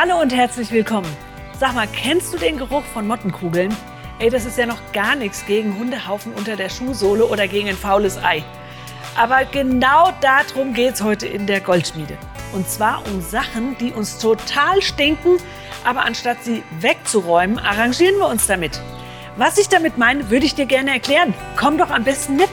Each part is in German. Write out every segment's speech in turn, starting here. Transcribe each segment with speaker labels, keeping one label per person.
Speaker 1: Hallo und herzlich willkommen. Sag mal, kennst du den Geruch von Mottenkugeln? Ey, das ist ja noch gar nichts gegen Hundehaufen unter der Schuhsohle oder gegen ein faules Ei. Aber genau darum geht's heute in der Goldschmiede. Und zwar um Sachen, die uns total stinken, aber anstatt sie wegzuräumen, arrangieren wir uns damit. Was ich damit meine, würde ich dir gerne erklären. Komm doch am besten mit.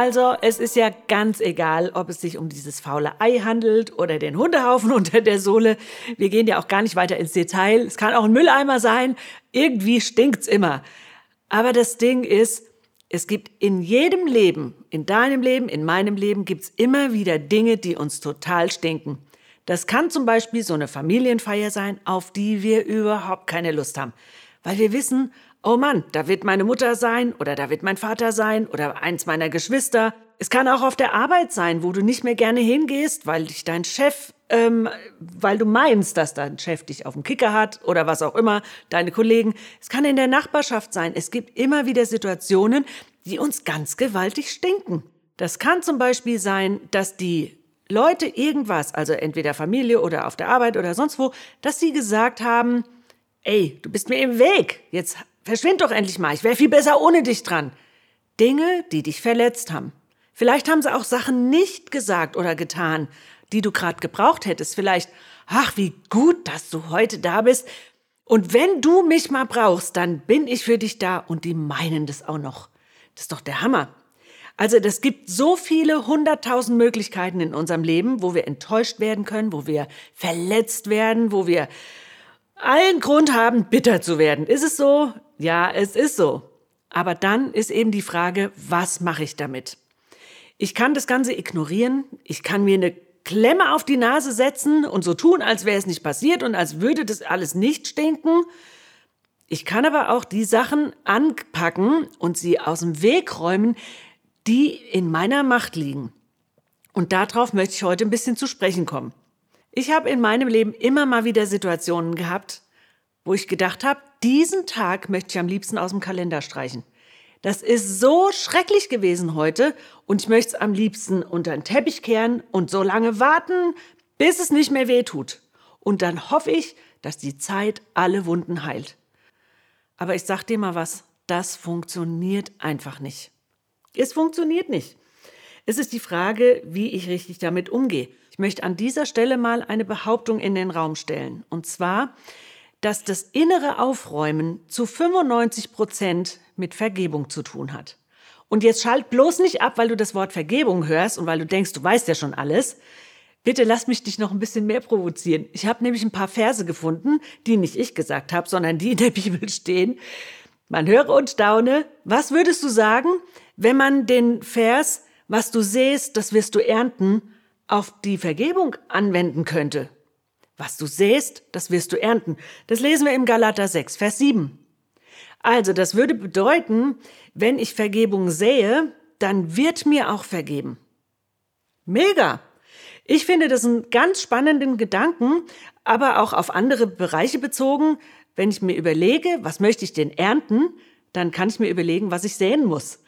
Speaker 1: Also, es ist ja ganz egal, ob es sich um dieses faule Ei handelt oder den Hundehaufen unter der Sohle. Wir gehen ja auch gar nicht weiter ins Detail. Es kann auch ein Mülleimer sein. Irgendwie stinkt's immer. Aber das Ding ist, es gibt in jedem Leben, in deinem Leben, in meinem Leben, gibt's immer wieder Dinge, die uns total stinken. Das kann zum Beispiel so eine Familienfeier sein, auf die wir überhaupt keine Lust haben. Weil wir wissen, oh Mann, da wird meine Mutter sein oder da wird mein Vater sein oder eins meiner Geschwister. Es kann auch auf der Arbeit sein, wo du nicht mehr gerne hingehst, weil dich dein Chef, ähm, weil du meinst, dass dein Chef dich auf dem Kicker hat oder was auch immer, deine Kollegen. Es kann in der Nachbarschaft sein. Es gibt immer wieder Situationen, die uns ganz gewaltig stinken. Das kann zum Beispiel sein, dass die Leute irgendwas, also entweder Familie oder auf der Arbeit oder sonst wo, dass sie gesagt haben, ey, du bist mir im Weg, jetzt Verschwind doch endlich mal, ich wäre viel besser ohne dich dran. Dinge, die dich verletzt haben. Vielleicht haben sie auch Sachen nicht gesagt oder getan, die du gerade gebraucht hättest. Vielleicht, ach, wie gut, dass du heute da bist. Und wenn du mich mal brauchst, dann bin ich für dich da. Und die meinen das auch noch. Das ist doch der Hammer. Also das gibt so viele hunderttausend Möglichkeiten in unserem Leben, wo wir enttäuscht werden können, wo wir verletzt werden, wo wir allen Grund haben, bitter zu werden. Ist es so? Ja, es ist so. Aber dann ist eben die Frage, was mache ich damit? Ich kann das Ganze ignorieren. Ich kann mir eine Klemme auf die Nase setzen und so tun, als wäre es nicht passiert und als würde das alles nicht stinken. Ich kann aber auch die Sachen anpacken und sie aus dem Weg räumen, die in meiner Macht liegen. Und darauf möchte ich heute ein bisschen zu sprechen kommen. Ich habe in meinem Leben immer mal wieder Situationen gehabt, wo ich gedacht habe, diesen Tag möchte ich am liebsten aus dem Kalender streichen. Das ist so schrecklich gewesen heute und ich möchte es am liebsten unter den Teppich kehren und so lange warten, bis es nicht mehr weh tut. Und dann hoffe ich, dass die Zeit alle Wunden heilt. Aber ich sag dir mal was, das funktioniert einfach nicht. Es funktioniert nicht. Es ist die Frage, wie ich richtig damit umgehe. Ich möchte an dieser Stelle mal eine Behauptung in den Raum stellen. Und zwar, dass das innere Aufräumen zu 95 Prozent mit Vergebung zu tun hat. Und jetzt schalt bloß nicht ab, weil du das Wort Vergebung hörst und weil du denkst, du weißt ja schon alles. Bitte lass mich dich noch ein bisschen mehr provozieren. Ich habe nämlich ein paar Verse gefunden, die nicht ich gesagt habe, sondern die in der Bibel stehen. Man höre und staune. Was würdest du sagen, wenn man den Vers, was du sähst, das wirst du ernten, auf die Vergebung anwenden könnte? Was du sähst, das wirst du ernten. Das lesen wir im Galater 6, Vers 7. Also, das würde bedeuten, wenn ich Vergebung sähe, dann wird mir auch vergeben. Mega! Ich finde das einen ganz spannenden Gedanken, aber auch auf andere Bereiche bezogen. Wenn ich mir überlege, was möchte ich denn ernten, dann kann ich mir überlegen, was ich säen muss.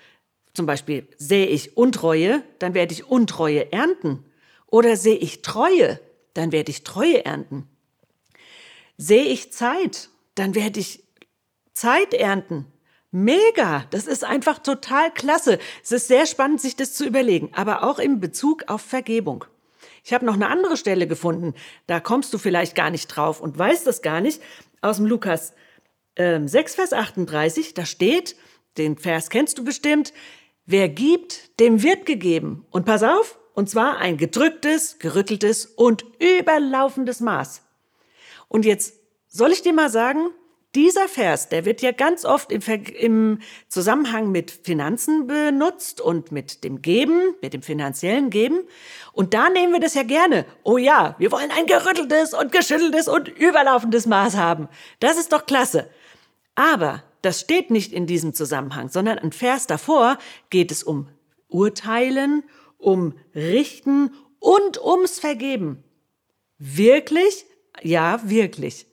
Speaker 1: Zum Beispiel sähe ich Untreue, dann werde ich Untreue ernten. Oder sehe ich Treue, dann werde ich Treue ernten. Sehe ich Zeit, dann werde ich Zeit ernten. Mega, das ist einfach total klasse. Es ist sehr spannend, sich das zu überlegen, aber auch im Bezug auf Vergebung. Ich habe noch eine andere Stelle gefunden, da kommst du vielleicht gar nicht drauf und weißt das gar nicht, aus dem Lukas äh, 6, Vers 38, da steht, den Vers kennst du bestimmt, wer gibt, dem wird gegeben. Und pass auf, und zwar ein gedrücktes, gerütteltes und überlaufendes Maß. Und jetzt soll ich dir mal sagen, dieser Vers, der wird ja ganz oft im, im, Zusammenhang mit Finanzen benutzt und mit dem Geben, mit dem finanziellen Geben. Und da nehmen wir das ja gerne. Oh ja, wir wollen ein gerütteltes und geschütteltes und überlaufendes Maß haben. Das ist doch klasse. Aber das steht nicht in diesem Zusammenhang, sondern ein Vers davor geht es um Urteilen, um Richten und ums Vergeben. Wirklich? Ja, wirklich.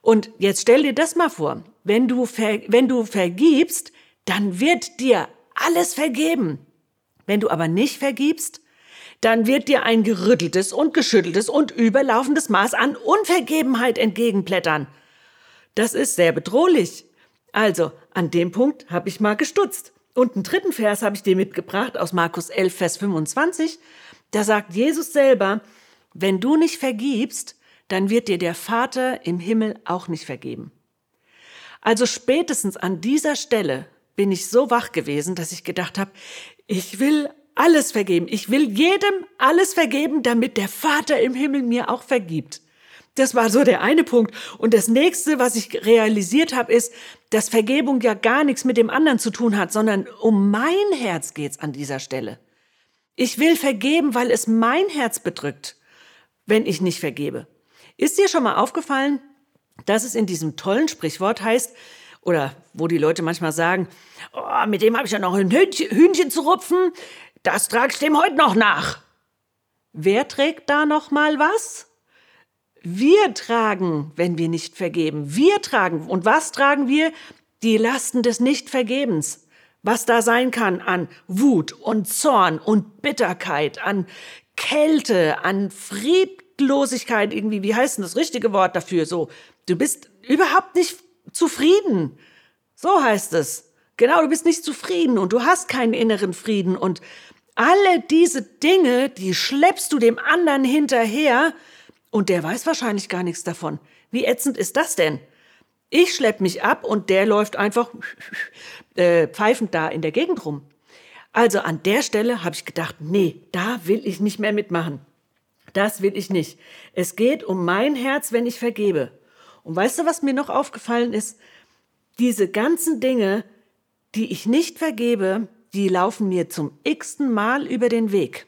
Speaker 1: Und jetzt stell dir das mal vor. Wenn du, wenn du vergibst, dann wird dir alles vergeben. Wenn du aber nicht vergibst, dann wird dir ein gerütteltes und geschütteltes und überlaufendes Maß an Unvergebenheit entgegenplättern. Das ist sehr bedrohlich. Also, an dem Punkt habe ich mal gestutzt. Und einen dritten Vers habe ich dir mitgebracht aus Markus 11, Vers 25. Da sagt Jesus selber, wenn du nicht vergibst, dann wird dir der Vater im Himmel auch nicht vergeben. Also spätestens an dieser Stelle bin ich so wach gewesen, dass ich gedacht habe, ich will alles vergeben. Ich will jedem alles vergeben, damit der Vater im Himmel mir auch vergibt. Das war so der eine Punkt. Und das nächste, was ich realisiert habe, ist, dass Vergebung ja gar nichts mit dem anderen zu tun hat, sondern um mein Herz geht's an dieser Stelle. Ich will vergeben, weil es mein Herz bedrückt, wenn ich nicht vergebe. Ist dir schon mal aufgefallen, dass es in diesem tollen Sprichwort heißt, oder wo die Leute manchmal sagen, oh, mit dem habe ich ja noch ein Hühnchen, Hühnchen zu rupfen, das trage ich dem heute noch nach. Wer trägt da noch mal was? Wir tragen, wenn wir nicht vergeben. Wir tragen. Und was tragen wir? Die Lasten des Nichtvergebens. Was da sein kann an Wut und Zorn und Bitterkeit, an Kälte, an Friedlosigkeit irgendwie. Wie heißt denn das richtige Wort dafür? So, du bist überhaupt nicht zufrieden. So heißt es. Genau, du bist nicht zufrieden und du hast keinen inneren Frieden und alle diese Dinge, die schleppst du dem anderen hinterher, und der weiß wahrscheinlich gar nichts davon. Wie ätzend ist das denn? Ich schlepp mich ab und der läuft einfach äh, pfeifend da in der Gegend rum. Also an der Stelle habe ich gedacht, nee, da will ich nicht mehr mitmachen. Das will ich nicht. Es geht um mein Herz, wenn ich vergebe. Und weißt du, was mir noch aufgefallen ist? Diese ganzen Dinge, die ich nicht vergebe, die laufen mir zum x-ten Mal über den Weg.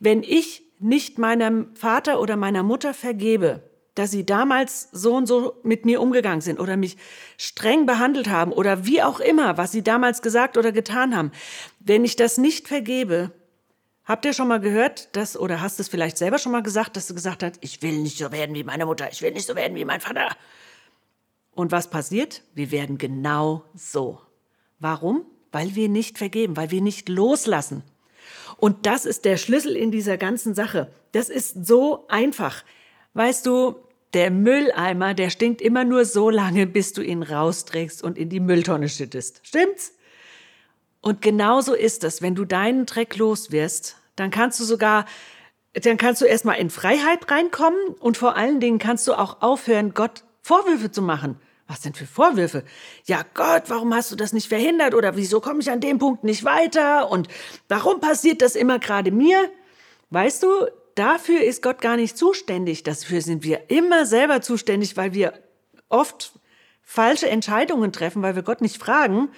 Speaker 1: Wenn ich nicht meinem Vater oder meiner Mutter vergebe, dass sie damals so und so mit mir umgegangen sind oder mich streng behandelt haben oder wie auch immer, was sie damals gesagt oder getan haben. Wenn ich das nicht vergebe, habt ihr schon mal gehört, dass, oder hast es vielleicht selber schon mal gesagt, dass du gesagt hast, ich will nicht so werden wie meine Mutter, ich will nicht so werden wie mein Vater. Und was passiert? Wir werden genau so. Warum? Weil wir nicht vergeben, weil wir nicht loslassen. Und das ist der Schlüssel in dieser ganzen Sache. Das ist so einfach. Weißt du, der Mülleimer, der stinkt immer nur so lange, bis du ihn rausträgst und in die Mülltonne schüttest. Stimmt's? Und genauso ist es, wenn du deinen Dreck los wirst, dann kannst du sogar, dann kannst du erstmal in Freiheit reinkommen und vor allen Dingen kannst du auch aufhören, Gott Vorwürfe zu machen. Was denn für Vorwürfe? Ja Gott, warum hast du das nicht verhindert? Oder wieso komme ich an dem Punkt nicht weiter? Und warum passiert das immer gerade mir? Weißt du, dafür ist Gott gar nicht zuständig. Dafür sind wir immer selber zuständig, weil wir oft falsche Entscheidungen treffen, weil wir Gott nicht fragen.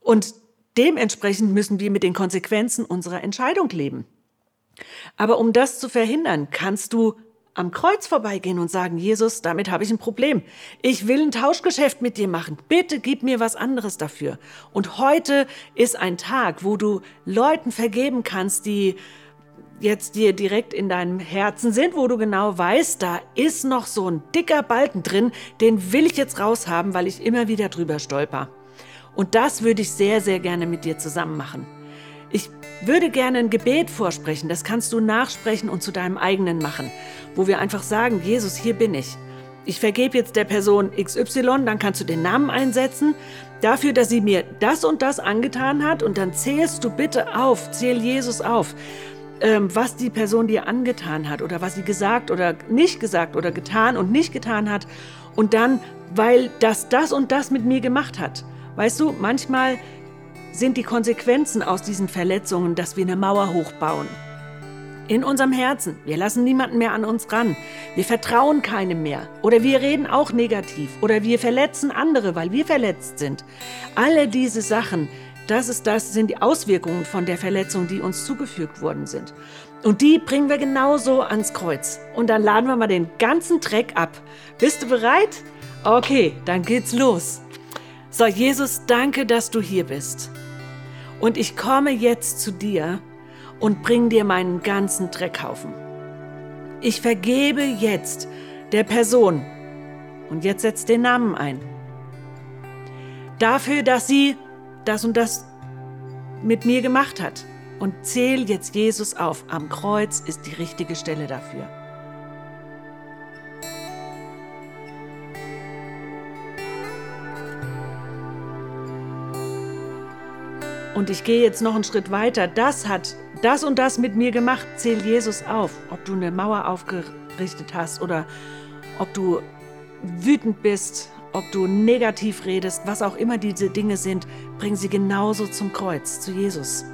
Speaker 1: Und dementsprechend müssen wir mit den Konsequenzen unserer Entscheidung leben. Aber um das zu verhindern, kannst du am Kreuz vorbeigehen und sagen, Jesus, damit habe ich ein Problem. Ich will ein Tauschgeschäft mit dir machen. Bitte gib mir was anderes dafür. Und heute ist ein Tag, wo du Leuten vergeben kannst, die jetzt dir direkt in deinem Herzen sind, wo du genau weißt, da ist noch so ein dicker Balken drin, den will ich jetzt raushaben, weil ich immer wieder drüber stolper. Und das würde ich sehr, sehr gerne mit dir zusammen machen. Ich würde gerne ein Gebet vorsprechen, das kannst du nachsprechen und zu deinem eigenen machen, wo wir einfach sagen, Jesus, hier bin ich. Ich vergebe jetzt der Person XY, dann kannst du den Namen einsetzen, dafür, dass sie mir das und das angetan hat und dann zählst du bitte auf, zähl Jesus auf, ähm, was die Person dir angetan hat oder was sie gesagt oder nicht gesagt oder getan und nicht getan hat und dann, weil das das und das mit mir gemacht hat. Weißt du, manchmal sind die Konsequenzen aus diesen Verletzungen, dass wir eine Mauer hochbauen. In unserem Herzen. Wir lassen niemanden mehr an uns ran. Wir vertrauen keinem mehr. Oder wir reden auch negativ. Oder wir verletzen andere, weil wir verletzt sind. Alle diese Sachen, das, ist, das sind die Auswirkungen von der Verletzung, die uns zugefügt worden sind. Und die bringen wir genauso ans Kreuz. Und dann laden wir mal den ganzen Dreck ab. Bist du bereit? Okay, dann geht's los. So, Jesus, danke, dass du hier bist. Und ich komme jetzt zu dir und bring dir meinen ganzen Dreckhaufen. Ich vergebe jetzt der Person, und jetzt setzt den Namen ein, dafür, dass sie das und das mit mir gemacht hat. und zähl jetzt Jesus auf. Am Kreuz ist die richtige Stelle dafür. Und ich gehe jetzt noch einen Schritt weiter. Das hat das und das mit mir gemacht. Zähl Jesus auf. Ob du eine Mauer aufgerichtet hast oder ob du wütend bist, ob du negativ redest, was auch immer diese Dinge sind, bring sie genauso zum Kreuz, zu Jesus.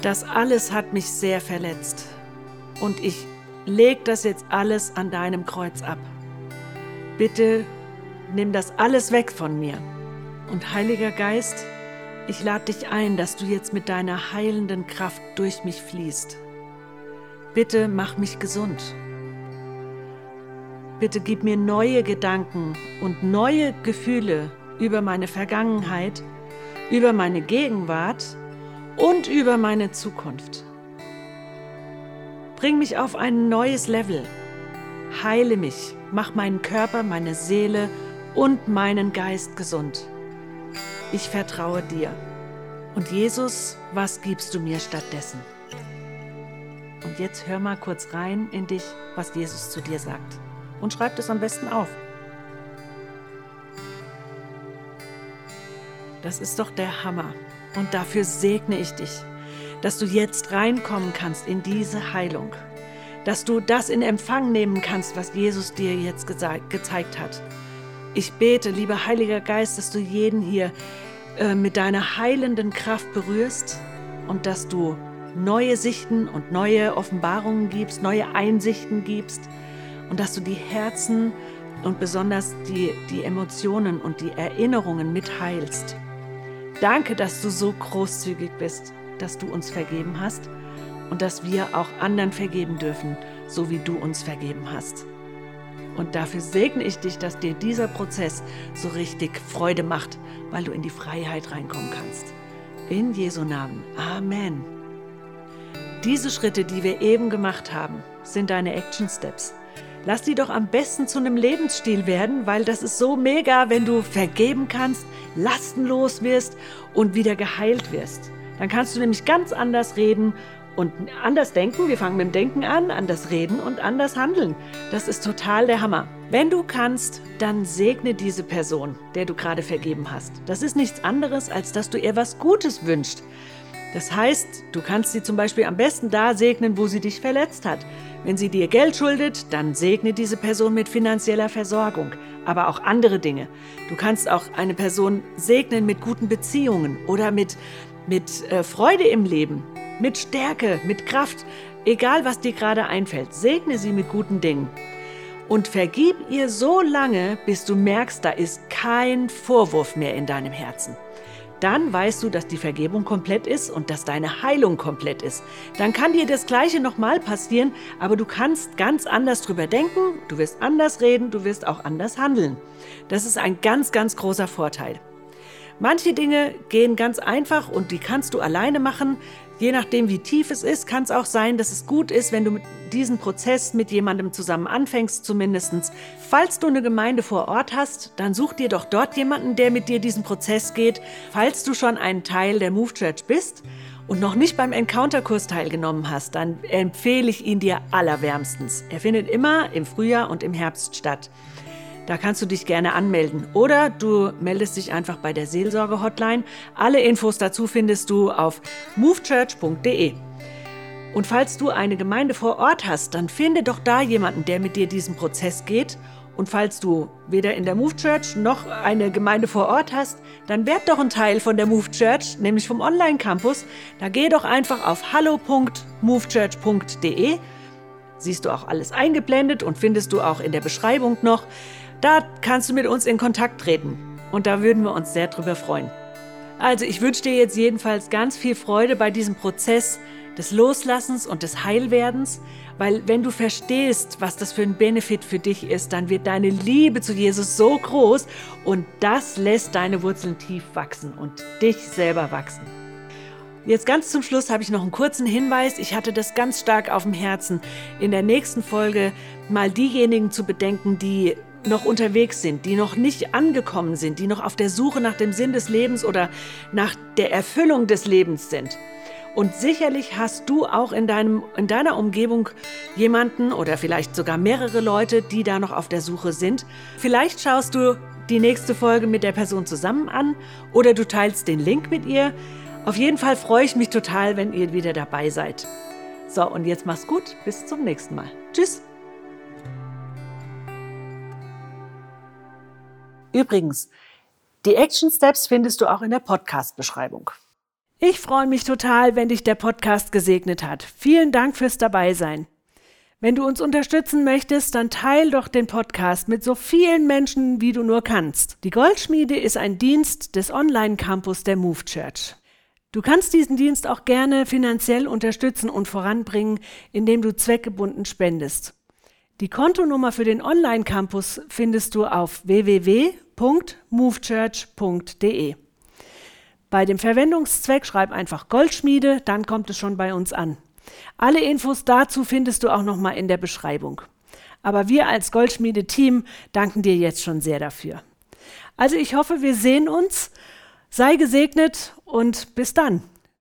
Speaker 1: Das alles hat mich sehr verletzt und ich leg das jetzt alles an deinem Kreuz ab. Bitte nimm das alles weg von mir. Und Heiliger Geist, ich lade dich ein, dass du jetzt mit deiner heilenden Kraft durch mich fließt. Bitte mach mich gesund. Bitte gib mir neue Gedanken und neue Gefühle über meine Vergangenheit, über meine Gegenwart und über meine Zukunft. Bring mich auf ein neues Level. Heile mich, mach meinen Körper, meine Seele und meinen Geist gesund. Ich vertraue dir. Und Jesus, was gibst du mir stattdessen? Und jetzt hör mal kurz rein in dich, was Jesus zu dir sagt. Und schreib es am besten auf. Das ist doch der Hammer. Und dafür segne ich dich dass du jetzt reinkommen kannst in diese Heilung, dass du das in Empfang nehmen kannst, was Jesus dir jetzt gezeigt hat. Ich bete, lieber Heiliger Geist, dass du jeden hier äh, mit deiner heilenden Kraft berührst und dass du neue Sichten und neue Offenbarungen gibst, neue Einsichten gibst und dass du die Herzen und besonders die, die Emotionen und die Erinnerungen mitheilst. Danke, dass du so großzügig bist dass du uns vergeben hast und dass wir auch anderen vergeben dürfen, so wie du uns vergeben hast. Und dafür segne ich dich, dass dir dieser Prozess so richtig Freude macht, weil du in die Freiheit reinkommen kannst. In Jesu Namen. Amen. Diese Schritte, die wir eben gemacht haben, sind deine Action Steps. Lass die doch am besten zu einem Lebensstil werden, weil das ist so mega, wenn du vergeben kannst, lastenlos wirst und wieder geheilt wirst. Dann kannst du nämlich ganz anders reden und anders denken. Wir fangen mit dem Denken an, anders reden und anders handeln. Das ist total der Hammer. Wenn du kannst, dann segne diese Person, der du gerade vergeben hast. Das ist nichts anderes, als dass du ihr was Gutes wünschst. Das heißt, du kannst sie zum Beispiel am besten da segnen, wo sie dich verletzt hat. Wenn sie dir Geld schuldet, dann segne diese Person mit finanzieller Versorgung, aber auch andere Dinge. Du kannst auch eine Person segnen mit guten Beziehungen oder mit mit äh, Freude im Leben, mit Stärke, mit Kraft, egal was dir gerade einfällt. Segne sie mit guten Dingen. Und vergib ihr so lange, bis du merkst, da ist kein Vorwurf mehr in deinem Herzen. Dann weißt du, dass die Vergebung komplett ist und dass deine Heilung komplett ist. Dann kann dir das Gleiche nochmal passieren, aber du kannst ganz anders drüber denken, du wirst anders reden, du wirst auch anders handeln. Das ist ein ganz, ganz großer Vorteil. Manche Dinge gehen ganz einfach und die kannst du alleine machen. Je nachdem, wie tief es ist, kann es auch sein, dass es gut ist, wenn du diesen Prozess mit jemandem zusammen anfängst, zumindest. Falls du eine Gemeinde vor Ort hast, dann such dir doch dort jemanden, der mit dir diesen Prozess geht. Falls du schon ein Teil der Move Church bist und noch nicht beim Encounter-Kurs teilgenommen hast, dann empfehle ich ihn dir allerwärmstens. Er findet immer im Frühjahr und im Herbst statt. Da kannst du dich gerne anmelden oder du meldest dich einfach bei der Seelsorge-Hotline. Alle Infos dazu findest du auf movechurch.de. Und falls du eine Gemeinde vor Ort hast, dann finde doch da jemanden, der mit dir diesen Prozess geht. Und falls du weder in der Move Church noch eine Gemeinde vor Ort hast, dann werd doch ein Teil von der Move Church, nämlich vom Online-Campus. Da geh doch einfach auf hallo.movechurch.de. Siehst du auch alles eingeblendet und findest du auch in der Beschreibung noch. Da kannst du mit uns in Kontakt treten und da würden wir uns sehr drüber freuen. Also ich wünsche dir jetzt jedenfalls ganz viel Freude bei diesem Prozess des Loslassens und des Heilwerdens, weil wenn du verstehst, was das für ein Benefit für dich ist, dann wird deine Liebe zu Jesus so groß und das lässt deine Wurzeln tief wachsen und dich selber wachsen. Jetzt ganz zum Schluss habe ich noch einen kurzen Hinweis. Ich hatte das ganz stark auf dem Herzen, in der nächsten Folge mal diejenigen zu bedenken, die noch unterwegs sind, die noch nicht angekommen sind, die noch auf der Suche nach dem Sinn des Lebens oder nach der Erfüllung des Lebens sind. Und sicherlich hast du auch in, deinem, in deiner Umgebung jemanden oder vielleicht sogar mehrere Leute, die da noch auf der Suche sind. Vielleicht schaust du die nächste Folge mit der Person zusammen an oder du teilst den Link mit ihr. Auf jeden Fall freue ich mich total, wenn ihr wieder dabei seid. So, und jetzt mach's gut. Bis zum nächsten Mal. Tschüss. Übrigens, die Action Steps findest du auch in der Podcast-Beschreibung. Ich freue mich total, wenn dich der Podcast gesegnet hat. Vielen Dank fürs Dabeisein. Wenn du uns unterstützen möchtest, dann teil doch den Podcast mit so vielen Menschen, wie du nur kannst. Die Goldschmiede ist ein Dienst des Online-Campus der Move Church. Du kannst diesen Dienst auch gerne finanziell unterstützen und voranbringen, indem du zweckgebunden spendest. Die Kontonummer für den Online-Campus findest du auf www.movechurch.de. Bei dem Verwendungszweck schreib einfach Goldschmiede, dann kommt es schon bei uns an. Alle Infos dazu findest du auch nochmal in der Beschreibung. Aber wir als Goldschmiede-Team danken dir jetzt schon sehr dafür. Also ich hoffe, wir sehen uns Sei gesegnet und bis dann.